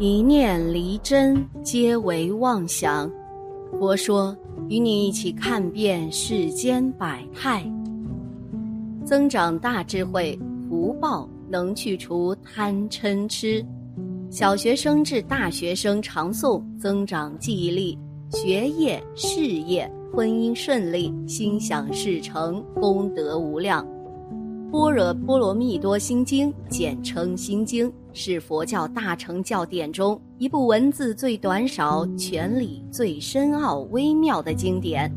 一念离真，皆为妄想。佛说，与你一起看遍世间百态，增长大智慧、福报，能去除贪嗔痴。小学生至大学生常诵，增长记忆力，学业、事业、婚姻顺利，心想事成，功德无量。般若波罗蜜多心经，简称心经，是佛教大乘教典中一部文字最短少、全理最深奥微妙的经典。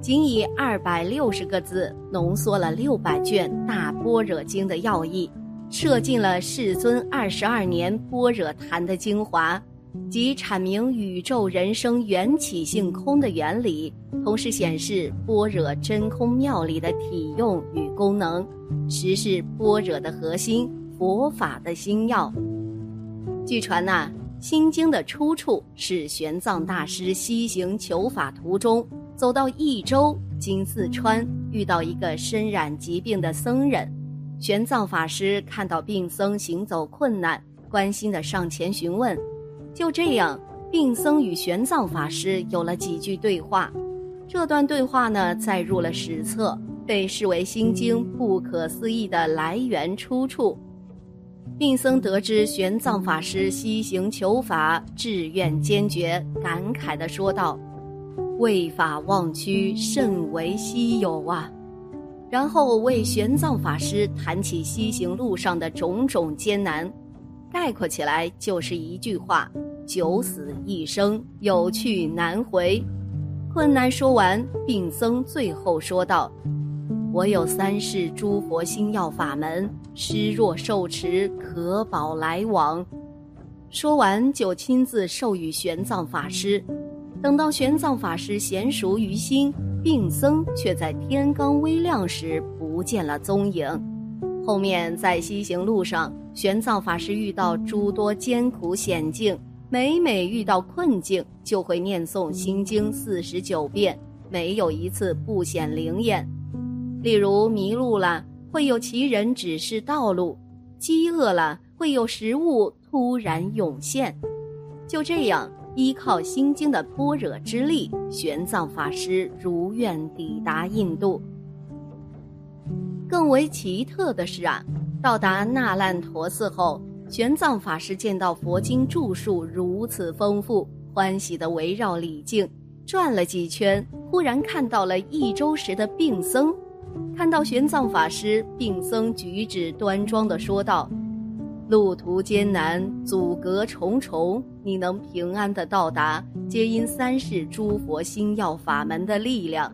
仅以二百六十个字，浓缩了六百卷大般若经的要义，摄尽了世尊二十二年般若谈的精华。即阐明宇宙人生缘起性空的原理，同时显示般若真空妙理的体用与功能，实是般若的核心，佛法的心要。据传呐，《心经》的出处是玄奘大师西行求法途中，走到益州（今四川），遇到一个身染疾病的僧人。玄奘法师看到病僧行走困难，关心的上前询问。就这样，病僧与玄奘法师有了几句对话。这段对话呢，载入了史册，被视为《心经》不可思议的来源出处。病僧得知玄奘法师西行求法，志愿坚决，感慨地说道：“为法忘躯，甚为稀有啊！”然后为玄奘法师谈起西行路上的种种艰难。概括起来就是一句话：九死一生，有去难回。困难说完，病僧最后说道：“我有三世诸佛心要法门，师若受持，可保来往。”说完就亲自授予玄奘法师。等到玄奘法师娴熟于心，病僧却在天刚微亮时不见了踪影。后面在西行路上。玄奘法师遇到诸多艰苦险境，每每遇到困境，就会念诵《心经》四十九遍，没有一次不显灵验。例如迷路了，会有奇人指示道路；饥饿了，会有食物突然涌现。就这样，依靠《心经》的般若之力，玄奘法师如愿抵达印度。更为奇特的是啊。到达那烂陀寺后，玄奘法师见到佛经著述如此丰富，欢喜地围绕礼敬，转了几圈，忽然看到了一周时的病僧。看到玄奘法师，病僧举止端庄地说道：“路途艰难，阻隔重重，你能平安地到达，皆因三世诸佛心要法门的力量，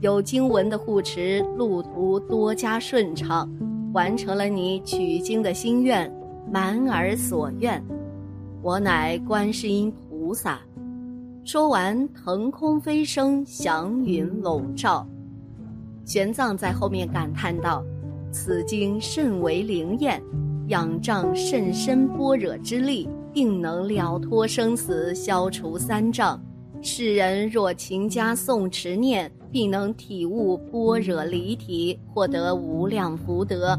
有经文的护持，路途多加顺畅。”完成了你取经的心愿，满耳所愿。我乃观世音菩萨。说完，腾空飞升，祥云笼罩。玄奘在后面感叹道：“此经甚为灵验，仰仗甚深般若之力，定能了脱生死，消除三障。世人若勤加诵持念。”必能体悟般若离体，获得无量福德。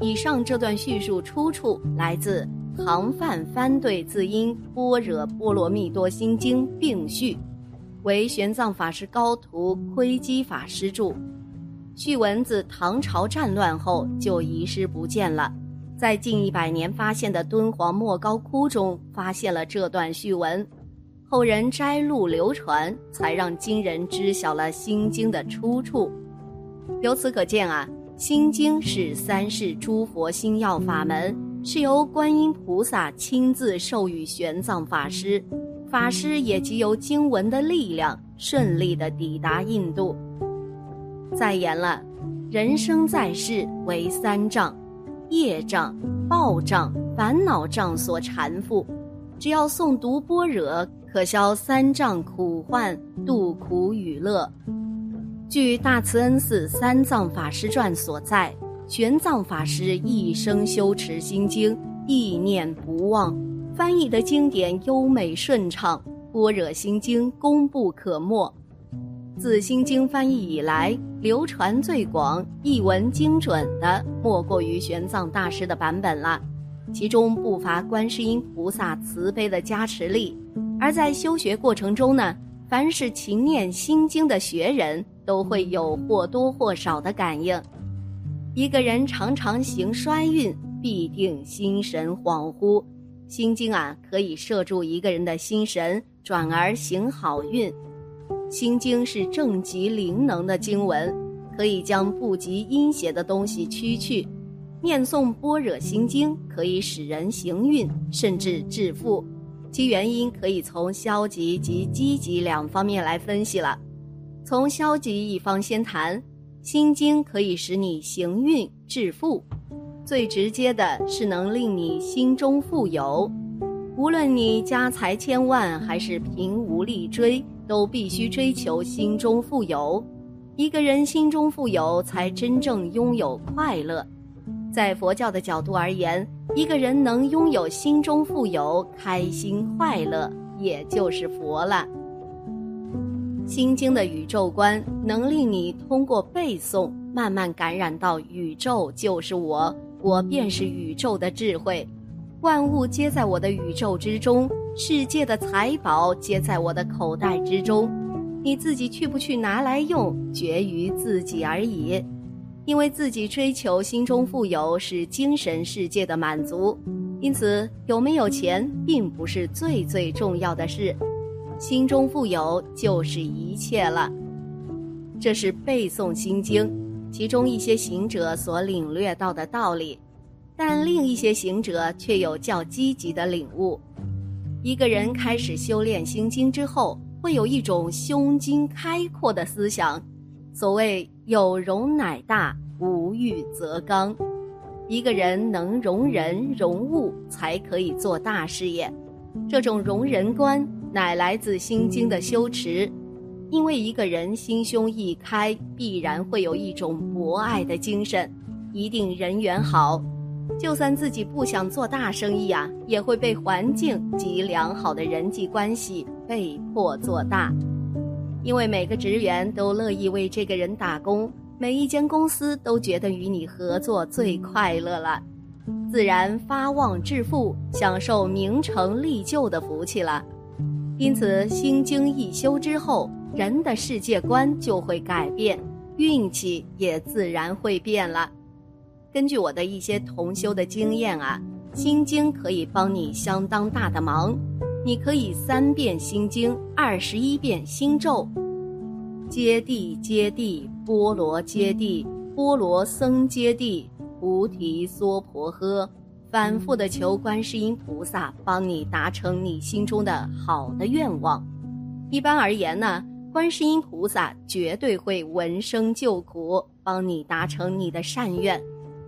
以上这段叙述出处来自唐范翻对字音《般若波罗蜜多心经》并序，为玄奘法师高徒窥基法师著。序文自唐朝战乱后就遗失不见了，在近一百年发现的敦煌莫高窟中发现了这段序文。后人摘录流传，才让今人知晓了《心经》的出处。由此可见啊，《心经》是三世诸佛心要法门，是由观音菩萨亲自授予玄奘法师，法师也即由经文的力量，顺利的抵达印度。再言了，人生在世为三障：业障、报障、烦恼障所缠缚，只要诵读般若。可消三障苦患，度苦与乐。据大慈恩寺三藏法师传所在，玄奘法师一生修持心经，意念不忘，翻译的经典优美顺畅，般若心经功不可没。自心经翻译以来，流传最广、译文精准的，莫过于玄奘大师的版本了。其中不乏观世音菩萨慈悲的加持力。而在修学过程中呢，凡是勤念心经的学人都会有或多或少的感应。一个人常常行衰运，必定心神恍惚。心经啊，可以摄住一个人的心神，转而行好运。心经是正极灵能的经文，可以将不吉阴邪的东西驱去。念诵般若心经可以使人行运，甚至致富。其原因可以从消极及积极两方面来分析了。从消极一方先谈，心经可以使你行运致富。最直接的是能令你心中富有，无论你家财千万还是贫无力追，都必须追求心中富有。一个人心中富有，才真正拥有快乐。在佛教的角度而言，一个人能拥有心中富有、开心快乐，也就是佛了。心经的宇宙观能令你通过背诵，慢慢感染到宇宙就是我。我便是宇宙的智慧，万物皆在我的宇宙之中，世界的财宝皆在我的口袋之中。你自己去不去拿来用，决于自己而已。因为自己追求心中富有是精神世界的满足，因此有没有钱并不是最最重要的事，心中富有就是一切了。这是背诵心经。其中一些行者所领略到的道理，但另一些行者却有较积极的领悟。一个人开始修炼心经之后，会有一种胸襟开阔的思想。所谓“有容乃大，无欲则刚”。一个人能容人容物，才可以做大事业。这种容人观，乃来自心经的修持。因为一个人心胸一开，必然会有一种博爱的精神，一定人缘好。就算自己不想做大生意啊，也会被环境及良好的人际关系被迫做大。因为每个职员都乐意为这个人打工，每一间公司都觉得与你合作最快乐了，自然发旺致富，享受名成利就的福气了。因此，心经一修之后。人的世界观就会改变，运气也自然会变了。根据我的一些同修的经验啊，心经可以帮你相当大的忙。你可以三遍心经，二十一遍心咒，揭谛揭谛，波罗揭谛，波罗僧揭谛，菩提娑婆诃，反复的求观世音菩萨帮你达成你心中的好的愿望。一般而言呢。观世音菩萨绝对会闻声救苦，帮你达成你的善愿，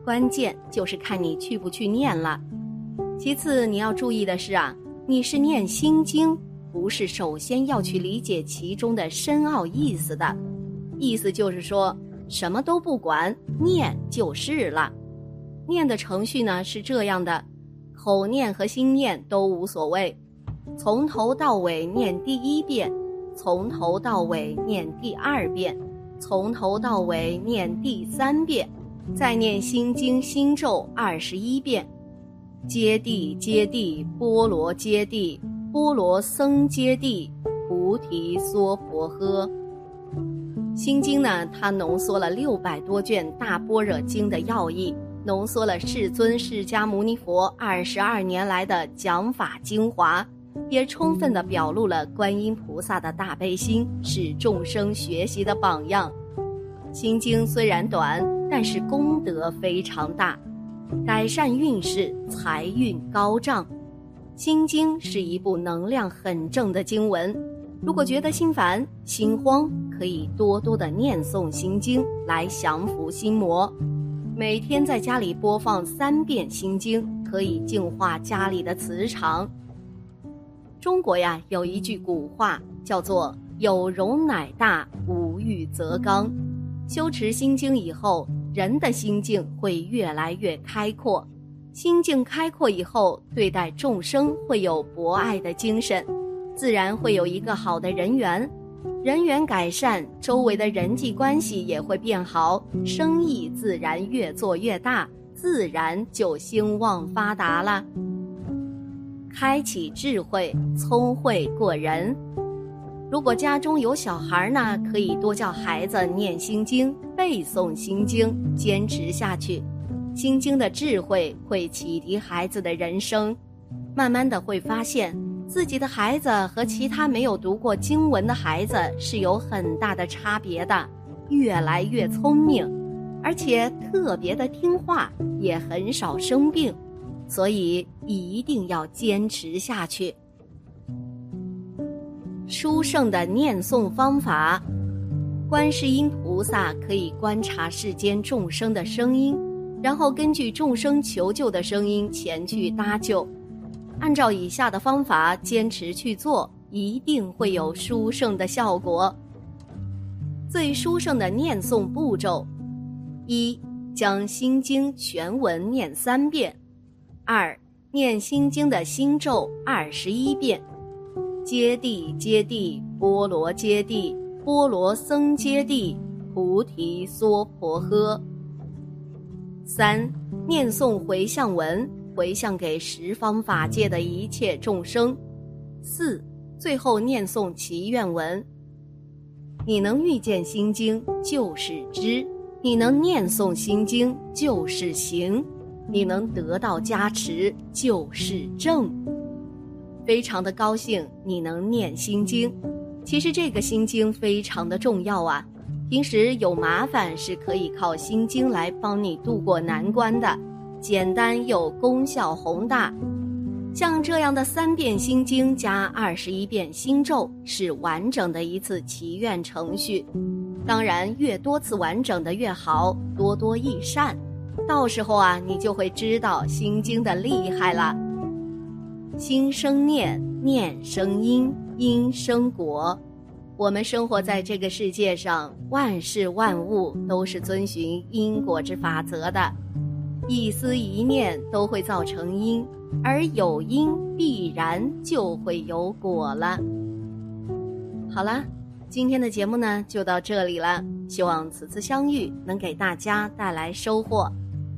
关键就是看你去不去念了。其次，你要注意的是啊，你是念心经，不是首先要去理解其中的深奥意思的。意思就是说，什么都不管，念就是了。念的程序呢是这样的，口念和心念都无所谓，从头到尾念第一遍。从头到尾念第二遍，从头到尾念第三遍，再念心经心咒二十一遍。揭谛揭谛，波罗揭谛，波罗僧揭谛，菩提娑婆诃。心经呢，它浓缩了六百多卷大般若经的要义，浓缩了世尊释迦牟尼佛二十二年来的讲法精华。也充分地表露了观音菩萨的大悲心，是众生学习的榜样。心经虽然短，但是功德非常大，改善运势，财运高涨。心经是一部能量很正的经文，如果觉得心烦、心慌，可以多多的念诵心经来降服心魔。每天在家里播放三遍心经，可以净化家里的磁场。中国呀，有一句古话叫做“有容乃大，无欲则刚”。修持心经以后，人的心境会越来越开阔。心境开阔以后，对待众生会有博爱的精神，自然会有一个好的人缘。人缘改善，周围的人际关系也会变好，生意自然越做越大，自然就兴旺发达了。开启智慧，聪慧过人。如果家中有小孩呢，可以多教孩子念心经、背诵心经，坚持下去。心经的智慧会启迪孩子的人生，慢慢的会发现自己的孩子和其他没有读过经文的孩子是有很大的差别的，越来越聪明，而且特别的听话，也很少生病。所以一定要坚持下去。书圣的念诵方法，观世音菩萨可以观察世间众生的声音，然后根据众生求救的声音前去搭救。按照以下的方法坚持去做，一定会有殊胜的效果。最殊胜的念诵步骤：一、将心经全文念三遍。二念心经的心咒二十一遍，揭谛揭谛波罗揭谛波罗僧揭谛菩提娑婆诃。三念诵回向文，回向给十方法界的一切众生。四最后念诵祈愿文。你能遇见心经就是知，你能念诵心经就是行。你能得到加持就是正，非常的高兴你能念心经。其实这个心经非常的重要啊，平时有麻烦是可以靠心经来帮你度过难关的，简单又功效宏大。像这样的三遍心经加二十一遍心咒，是完整的一次祈愿程序。当然，越多次完整的越好，多多益善。到时候啊，你就会知道心经的厉害了。心生念，念生因，因生果。我们生活在这个世界上，万事万物都是遵循因果之法则的，一思一念都会造成因，而有因必然就会有果了。好了，今天的节目呢就到这里了，希望此次相遇能给大家带来收获。